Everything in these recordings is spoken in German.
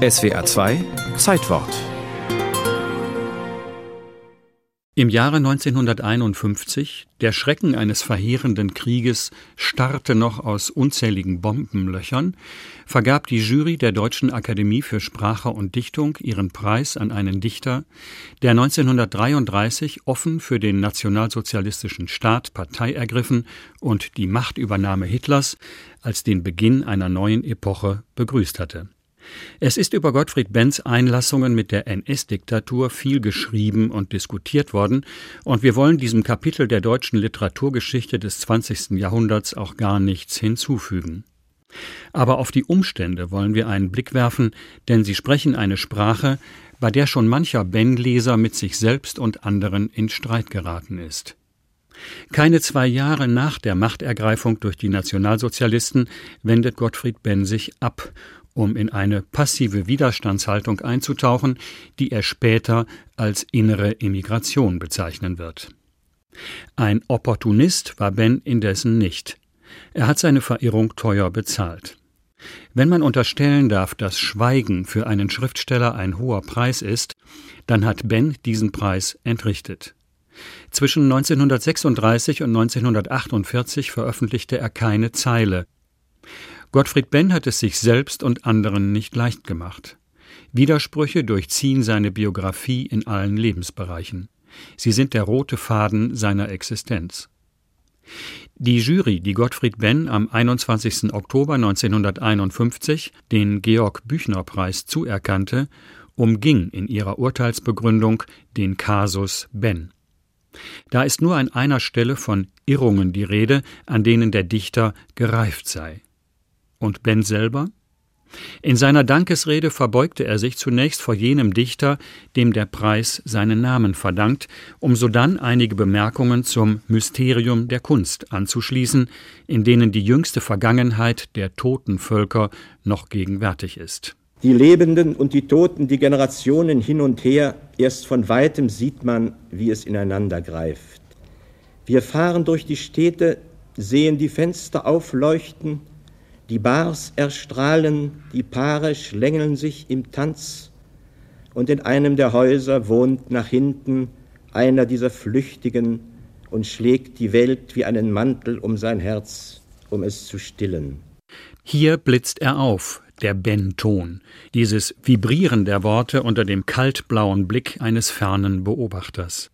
SWR 2 Zeitwort Im Jahre 1951, der Schrecken eines verheerenden Krieges starrte noch aus unzähligen Bombenlöchern, vergab die Jury der Deutschen Akademie für Sprache und Dichtung ihren Preis an einen Dichter, der 1933 offen für den nationalsozialistischen Staat Partei ergriffen und die Machtübernahme Hitlers als den Beginn einer neuen Epoche begrüßt hatte. Es ist über Gottfried Benz Einlassungen mit der NS-Diktatur viel geschrieben und diskutiert worden, und wir wollen diesem Kapitel der deutschen Literaturgeschichte des 20. Jahrhunderts auch gar nichts hinzufügen. Aber auf die Umstände wollen wir einen Blick werfen, denn sie sprechen eine Sprache, bei der schon mancher Ben-Leser mit sich selbst und anderen in Streit geraten ist. Keine zwei Jahre nach der Machtergreifung durch die Nationalsozialisten wendet Gottfried Benn sich ab um in eine passive Widerstandshaltung einzutauchen, die er später als innere Immigration bezeichnen wird. Ein Opportunist war Ben indessen nicht. Er hat seine Verirrung teuer bezahlt. Wenn man unterstellen darf, dass Schweigen für einen Schriftsteller ein hoher Preis ist, dann hat Ben diesen Preis entrichtet. Zwischen 1936 und 1948 veröffentlichte er keine Zeile. Gottfried Benn hat es sich selbst und anderen nicht leicht gemacht. Widersprüche durchziehen seine Biografie in allen Lebensbereichen. Sie sind der rote Faden seiner Existenz. Die Jury, die Gottfried Benn am 21. Oktober 1951 den Georg Büchner Preis zuerkannte, umging in ihrer Urteilsbegründung den Kasus Benn. Da ist nur an einer Stelle von Irrungen die Rede, an denen der Dichter gereift sei. Und Ben selber? In seiner Dankesrede verbeugte er sich zunächst vor jenem Dichter, dem der Preis seinen Namen verdankt, um sodann einige Bemerkungen zum Mysterium der Kunst anzuschließen, in denen die jüngste Vergangenheit der toten Völker noch gegenwärtig ist. Die Lebenden und die Toten, die Generationen hin und her, erst von weitem sieht man, wie es ineinander greift. Wir fahren durch die Städte, sehen die Fenster aufleuchten, die Bars erstrahlen, die Paare schlängeln sich im Tanz, und in einem der Häuser wohnt nach hinten einer dieser Flüchtigen und schlägt die Welt wie einen Mantel um sein Herz, um es zu stillen. Hier blitzt er auf, der Ben-Ton, dieses Vibrieren der Worte unter dem kaltblauen Blick eines fernen Beobachters.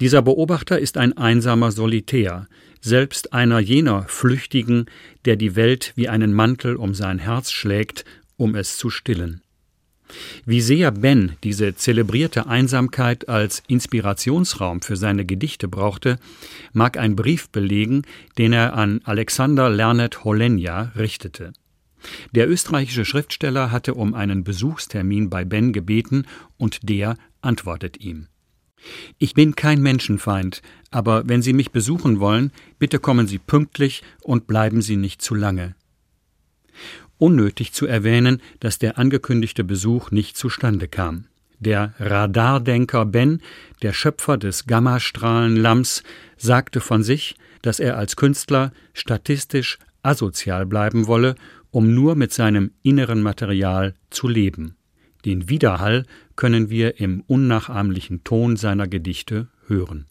Dieser Beobachter ist ein einsamer Solitär, selbst einer jener Flüchtigen, der die Welt wie einen Mantel um sein Herz schlägt, um es zu stillen. Wie sehr Ben diese zelebrierte Einsamkeit als Inspirationsraum für seine Gedichte brauchte, mag ein Brief belegen, den er an Alexander Lernet Holenja richtete. Der österreichische Schriftsteller hatte um einen Besuchstermin bei Ben gebeten und der antwortet ihm. Ich bin kein Menschenfeind, aber wenn Sie mich besuchen wollen, bitte kommen Sie pünktlich und bleiben Sie nicht zu lange. Unnötig zu erwähnen, dass der angekündigte Besuch nicht zustande kam. Der Radardenker Ben, der Schöpfer des Gammastrahlenlamms, sagte von sich, dass er als Künstler statistisch asozial bleiben wolle, um nur mit seinem inneren Material zu leben. Den Widerhall können wir im unnachahmlichen Ton seiner Gedichte hören.